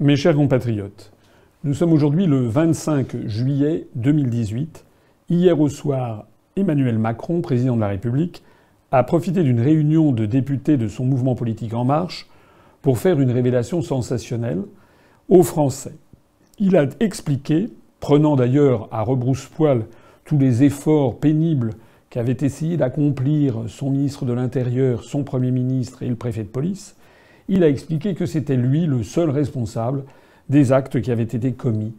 mes chers compatriotes, nous sommes aujourd'hui le 25 juillet 2018. Hier au soir, Emmanuel Macron, président de la République, a profité d'une réunion de députés de son mouvement politique En Marche pour faire une révélation sensationnelle aux Français. Il a expliqué, prenant d'ailleurs à rebrousse-poil tous les efforts pénibles qu'avait essayé d'accomplir son ministre de l'Intérieur, son Premier ministre et le préfet de police, il a expliqué que c'était lui le seul responsable des actes qui avaient été commis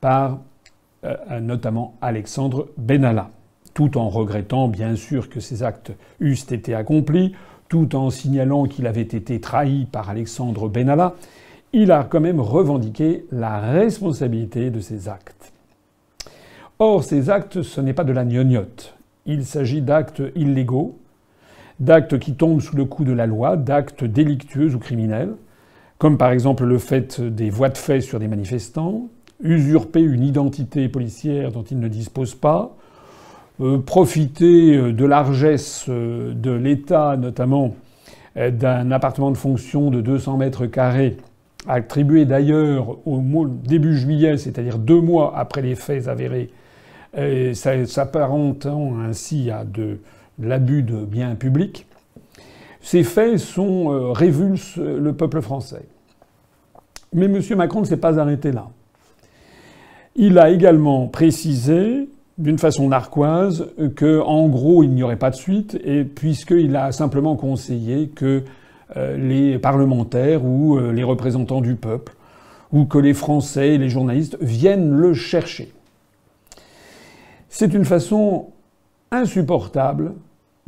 par euh, notamment Alexandre Benalla, tout en regrettant bien sûr que ces actes eussent été accomplis, tout en signalant qu'il avait été trahi par Alexandre Benalla, il a quand même revendiqué la responsabilité de ces actes. Or, ces actes, ce n'est pas de la gnognotte. Il s'agit d'actes illégaux, d'actes qui tombent sous le coup de la loi, d'actes délictueux ou criminels, comme par exemple le fait des voies de fait sur des manifestants, usurper une identité policière dont ils ne disposent pas, euh, profiter euh, de largesse euh, de l'État, notamment d'un appartement de fonction de 200 mètres carrés, attribué d'ailleurs au début juillet, c'est-à-dire deux mois après les faits avérés, s'apparentant ainsi à de l'abus de biens publics, ces faits sont euh, révulsent le peuple français. Mais M. Macron ne s'est pas arrêté là. Il a également précisé, d'une façon narquoise, que en gros il n'y aurait pas de suite, et puisqu'il a simplement conseillé que euh, les parlementaires ou euh, les représentants du peuple ou que les Français et les journalistes viennent le chercher. C'est une façon insupportable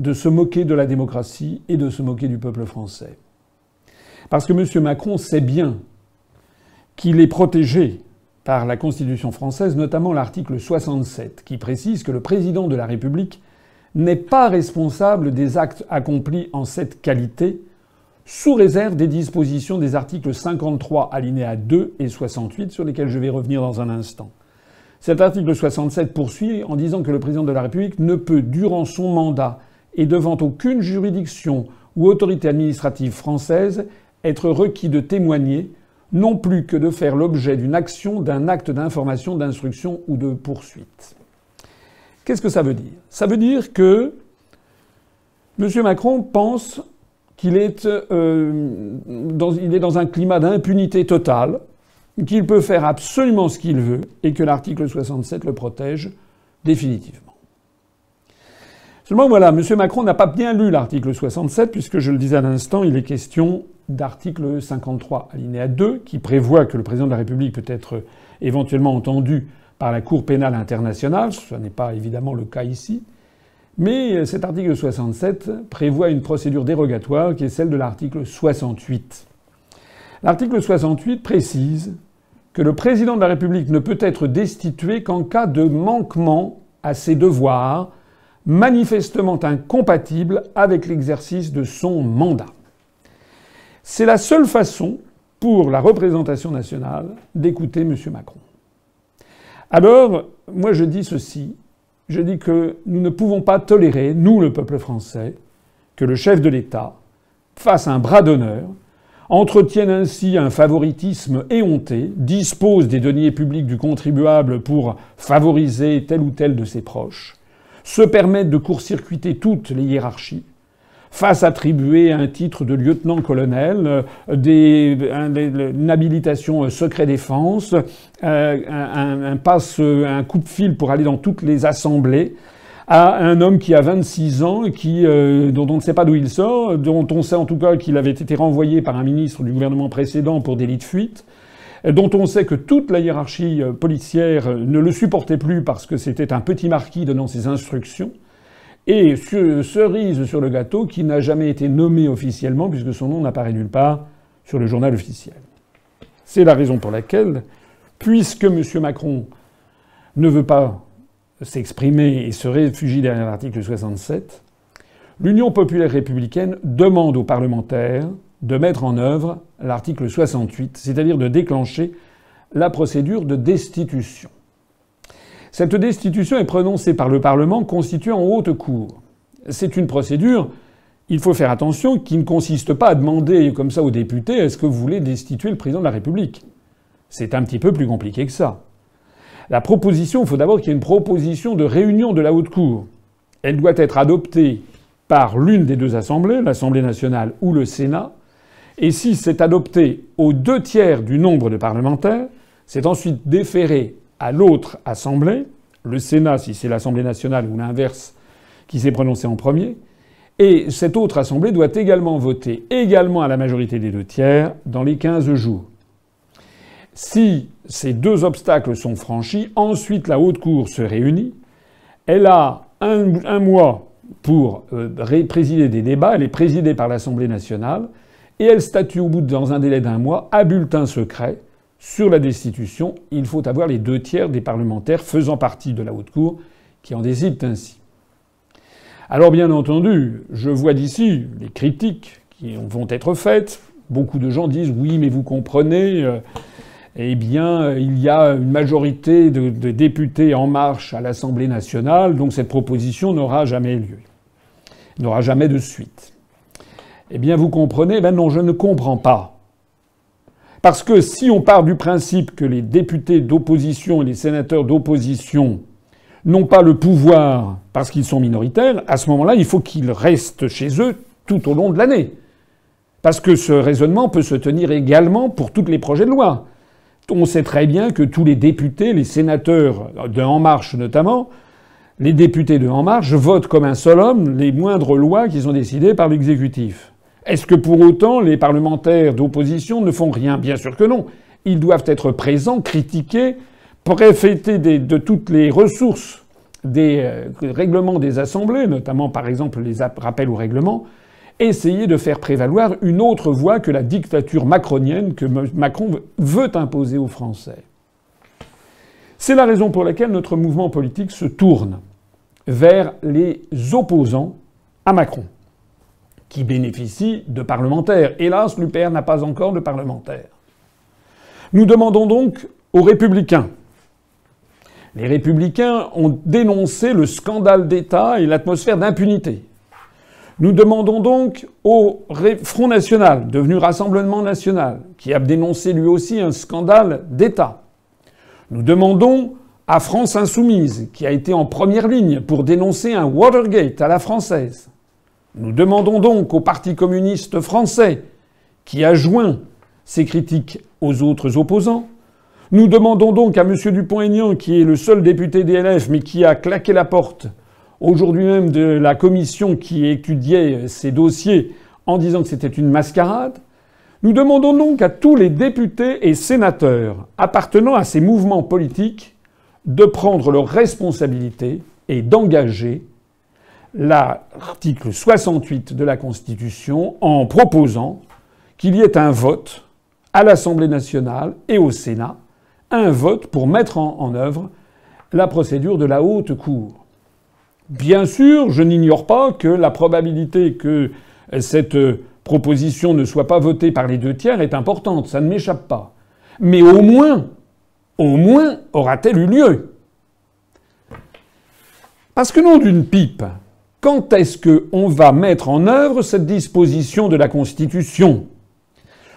de se moquer de la démocratie et de se moquer du peuple français. Parce que M. Macron sait bien qu'il est protégé par la Constitution française, notamment l'article 67, qui précise que le président de la République n'est pas responsable des actes accomplis en cette qualité, sous réserve des dispositions des articles 53 alinéa 2 et 68 sur lesquels je vais revenir dans un instant. Cet article 67 poursuit en disant que le président de la République ne peut, durant son mandat et devant aucune juridiction ou autorité administrative française, être requis de témoigner, non plus que de faire l'objet d'une action, d'un acte d'information, d'instruction ou de poursuite. Qu'est-ce que ça veut dire? Ça veut dire que M. Macron pense qu'il est, euh, est dans un climat d'impunité totale, qu'il peut faire absolument ce qu'il veut et que l'article 67 le protège définitivement. Seulement voilà, M. Macron n'a pas bien lu l'article 67 puisque je le disais à l'instant, il est question d'article 53 alinéa 2 qui prévoit que le président de la République peut être éventuellement entendu par la Cour pénale internationale. Ce n'est pas évidemment le cas ici. Mais cet article 67 prévoit une procédure dérogatoire qui est celle de l'article 68. L'article 68 précise que le président de la République ne peut être destitué qu'en cas de manquement à ses devoirs manifestement incompatibles avec l'exercice de son mandat. C'est la seule façon pour la représentation nationale d'écouter M. Macron. Alors, moi je dis ceci, je dis que nous ne pouvons pas tolérer, nous le peuple français, que le chef de l'État fasse un bras d'honneur entretiennent ainsi un favoritisme éhonté, disposent des deniers publics du contribuable pour favoriser tel ou tel de ses proches, se permettent de court-circuiter toutes les hiérarchies, fassent attribuer un titre de lieutenant-colonel, euh, une habilitation euh, secret défense, euh, un, passe, un coup de fil pour aller dans toutes les assemblées, à un homme qui a 26 ans, qui, dont on ne sait pas d'où il sort, dont on sait en tout cas qu'il avait été renvoyé par un ministre du gouvernement précédent pour délit de fuite, dont on sait que toute la hiérarchie euh, policière ne le supportait plus parce que c'était un petit marquis donnant ses instructions, et cerise sur le gâteau qui n'a jamais été nommé officiellement puisque son nom n'apparaît nulle part sur le journal officiel. C'est la raison pour laquelle, puisque M. Macron ne veut pas s'exprimer et se réfugie derrière l'article 67, l'Union populaire républicaine demande aux parlementaires de mettre en œuvre l'article 68, c'est-à-dire de déclencher la procédure de destitution. Cette destitution est prononcée par le Parlement constitué en haute cour. C'est une procédure, il faut faire attention, qui ne consiste pas à demander comme ça aux députés est-ce que vous voulez destituer le président de la République? C'est un petit peu plus compliqué que ça. La proposition, il faut d'abord qu'il y ait une proposition de réunion de la haute cour. Elle doit être adoptée par l'une des deux assemblées, l'Assemblée nationale ou le Sénat. Et si c'est adopté aux deux tiers du nombre de parlementaires, c'est ensuite déféré à l'autre assemblée, le Sénat si c'est l'Assemblée nationale ou l'inverse qui s'est prononcé en premier, et cette autre assemblée doit également voter également à la majorité des deux tiers dans les 15 jours. Si ces deux obstacles sont franchis, ensuite la haute cour se réunit. Elle a un, mois pour euh, présider des débats. Elle est présidée par l'Assemblée nationale et elle statue au bout dans un délai d'un mois à bulletin secret sur la destitution. Il faut avoir les deux tiers des parlementaires faisant partie de la haute cour qui en décident ainsi. Alors bien entendu, je vois d'ici les critiques qui vont être faites. Beaucoup de gens disent oui, mais vous comprenez. Euh, eh bien, il y a une majorité de, députés en marche à l'Assemblée nationale, donc cette proposition n'aura jamais lieu, n'aura jamais de suite. Eh bien, vous comprenez Ben non, je ne comprends pas. Parce que si on part du principe que les députés d'opposition et les sénateurs d'opposition n'ont pas le pouvoir parce qu'ils sont minoritaires, à ce moment-là, il faut qu'ils restent chez eux tout au long de l'année. Parce que ce raisonnement peut se tenir également pour tous les projets de loi on sait très bien que tous les députés, les sénateurs de En Marche notamment, les députés de En Marche votent comme un seul homme les moindres lois qui sont décidées par l'exécutif. Est-ce que pour autant les parlementaires d'opposition ne font rien? Bien sûr que non. Ils doivent être présents, critiquer, préféter de toutes les ressources des euh, règlements des assemblées, notamment par exemple les rappels au règlement, essayer de faire prévaloir une autre voie que la dictature macronienne que Macron veut imposer aux Français. C'est la raison pour laquelle notre mouvement politique se tourne vers les opposants à Macron, qui bénéficient de parlementaires. Hélas, l'UPR n'a pas encore de parlementaires. Nous demandons donc aux républicains. Les républicains ont dénoncé le scandale d'État et l'atmosphère d'impunité. Nous demandons donc au Front National, devenu Rassemblement National, qui a dénoncé lui aussi un scandale d'État. Nous demandons à France Insoumise, qui a été en première ligne pour dénoncer un Watergate à la française. Nous demandons donc au Parti communiste français, qui a joint ses critiques aux autres opposants. Nous demandons donc à M. Dupont-Aignan, qui est le seul député DLF, mais qui a claqué la porte aujourd'hui même de la commission qui étudiait ces dossiers en disant que c'était une mascarade. Nous demandons donc à tous les députés et sénateurs appartenant à ces mouvements politiques de prendre leurs responsabilités et d'engager l'article 68 de la Constitution en proposant qu'il y ait un vote à l'Assemblée nationale et au Sénat, un vote pour mettre en, œuvre la procédure de la haute cour. Bien sûr, je n'ignore pas que la probabilité que cette proposition ne soit pas votée par les deux tiers est importante, ça ne m'échappe pas. Mais au moins, au moins aura-t-elle eu lieu Parce que non d'une pipe, quand est-ce qu'on va mettre en œuvre cette disposition de la Constitution?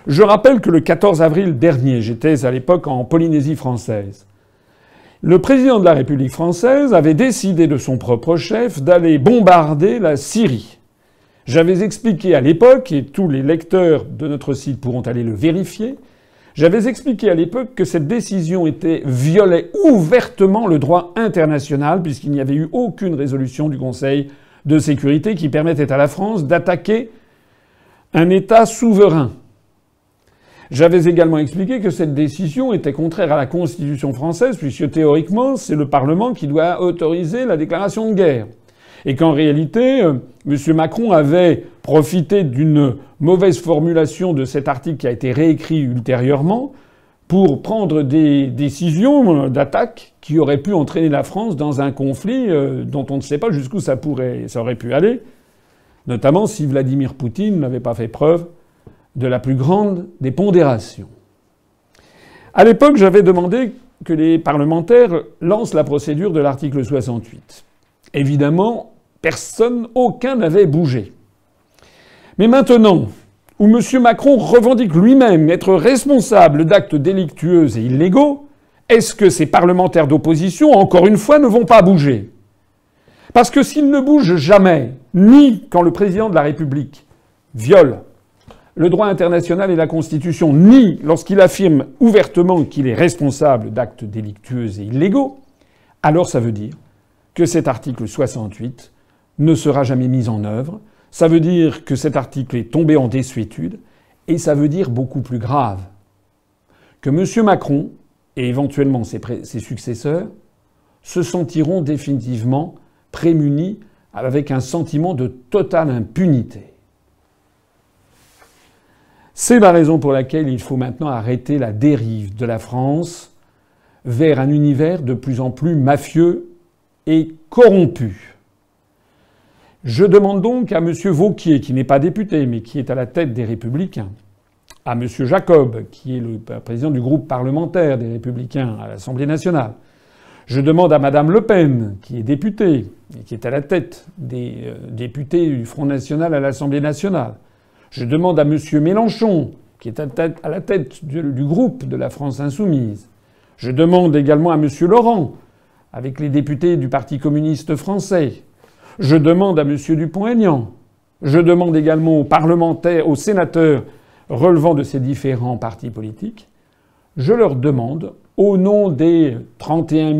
Je rappelle que le 14 avril dernier, j'étais à l'époque en Polynésie française, le président de la République française avait décidé de son propre chef d'aller bombarder la Syrie. J'avais expliqué à l'époque, et tous les lecteurs de notre site pourront aller le vérifier, j'avais expliqué à l'époque que cette décision était violait ouvertement le droit international puisqu'il n'y avait eu aucune résolution du Conseil de sécurité qui permettait à la France d'attaquer un État souverain. J'avais également expliqué que cette décision était contraire à la Constitution française, puisque théoriquement, c'est le Parlement qui doit autoriser la déclaration de guerre. Et qu'en réalité, euh, M. Macron avait profité d'une mauvaise formulation de cet article qui a été réécrit ultérieurement pour prendre des décisions d'attaque qui auraient pu entraîner la France dans un conflit euh, dont on ne sait pas jusqu'où ça pourrait, ça aurait pu aller, notamment si Vladimir Poutine n'avait pas fait preuve de la plus grande des pondérations. À l'époque, j'avais demandé que les parlementaires lancent la procédure de l'article 68. Évidemment, personne, aucun n'avait bougé. Mais maintenant, où M. Macron revendique lui-même être responsable d'actes délictueux et illégaux, est-ce que ces parlementaires d'opposition, encore une fois, ne vont pas bouger? Parce que s'ils ne bougent jamais, ni quand le président de la République viole le droit international et la Constitution, ni lorsqu'il affirme ouvertement qu'il est responsable d'actes délictueux et illégaux, alors ça veut dire que cet article 68 ne sera jamais mis en œuvre, ça veut dire que cet article est tombé en désuétude, et ça veut dire beaucoup plus grave, que M. Macron et éventuellement ses, successeurs se sentiront définitivement prémunis avec un sentiment de totale impunité. C'est la raison pour laquelle il faut maintenant arrêter la dérive de la France vers un univers de plus en plus mafieux et corrompu. Je demande donc à M. Vauquier, qui n'est pas député, mais qui est à la tête des Républicains, à M. Jacob, qui est le président du groupe parlementaire des Républicains à l'Assemblée nationale. Je demande à Mme Le Pen, qui est députée et qui est à la tête des euh, députés du Front national à l'Assemblée nationale. Je demande à M. Mélenchon, qui est à, la tête du, groupe de la France insoumise. Je demande également à M. Laurent, avec les députés du Parti communiste français. Je demande à M. Dupont-Aignan. Je demande également aux parlementaires, aux sénateurs relevant de ces différents partis politiques. Je leur demande, au nom des 31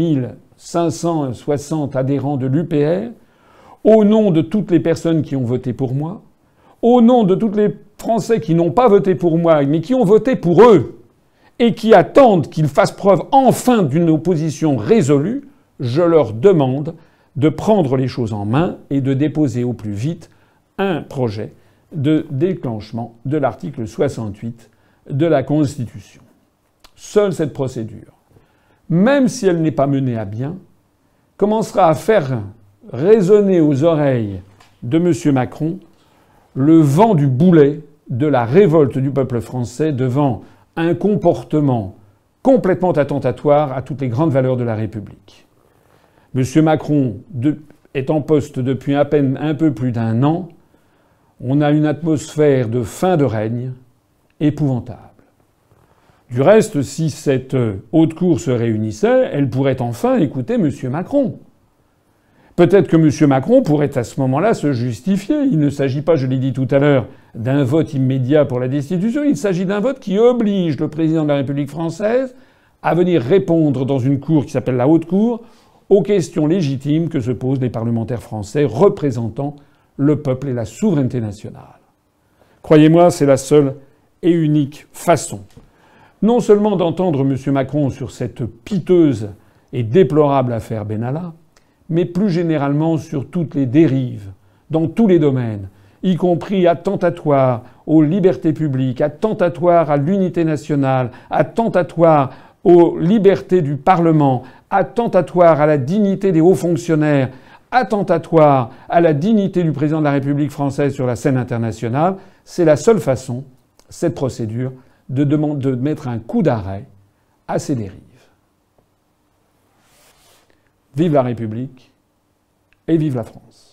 560 adhérents de l'UPR, au nom de toutes les personnes qui ont voté pour moi, au nom de tous les Français qui n'ont pas voté pour moi, mais qui ont voté pour eux, et qui attendent qu'ils fassent preuve enfin d'une opposition résolue, je leur demande de prendre les choses en main et de déposer au plus vite un projet de déclenchement de l'article 68 de la Constitution. Seule cette procédure, même si elle n'est pas menée à bien, commencera à faire résonner aux oreilles de M. Macron le vent du boulet de la révolte du peuple français devant un comportement complètement attentatoire à toutes les grandes valeurs de la République. M. Macron est en poste depuis à peine un peu plus d'un an. On a une atmosphère de fin de règne épouvantable. Du reste, si cette haute cour se réunissait, elle pourrait enfin écouter M. Macron. Peut-être que M. Macron pourrait à ce moment-là se justifier. Il ne s'agit pas, je l'ai dit tout à l'heure, d'un vote immédiat pour la destitution, il s'agit d'un vote qui oblige le président de la République française à venir répondre dans une cour qui s'appelle la Haute Cour aux questions légitimes que se posent les parlementaires français représentant le peuple et la souveraineté nationale. Croyez-moi, c'est la seule et unique façon non seulement d'entendre M. Macron sur cette piteuse et déplorable affaire Benalla, mais plus généralement sur toutes les dérives, dans tous les domaines, y compris attentatoires aux libertés publiques, attentatoires à l'unité nationale, attentatoires aux libertés du Parlement, attentatoires à la dignité des hauts fonctionnaires, attentatoires à la dignité du président de la République française sur la scène internationale, c'est la seule façon, cette procédure, de, de mettre un coup d'arrêt à ces dérives. Vive la République et vive la France.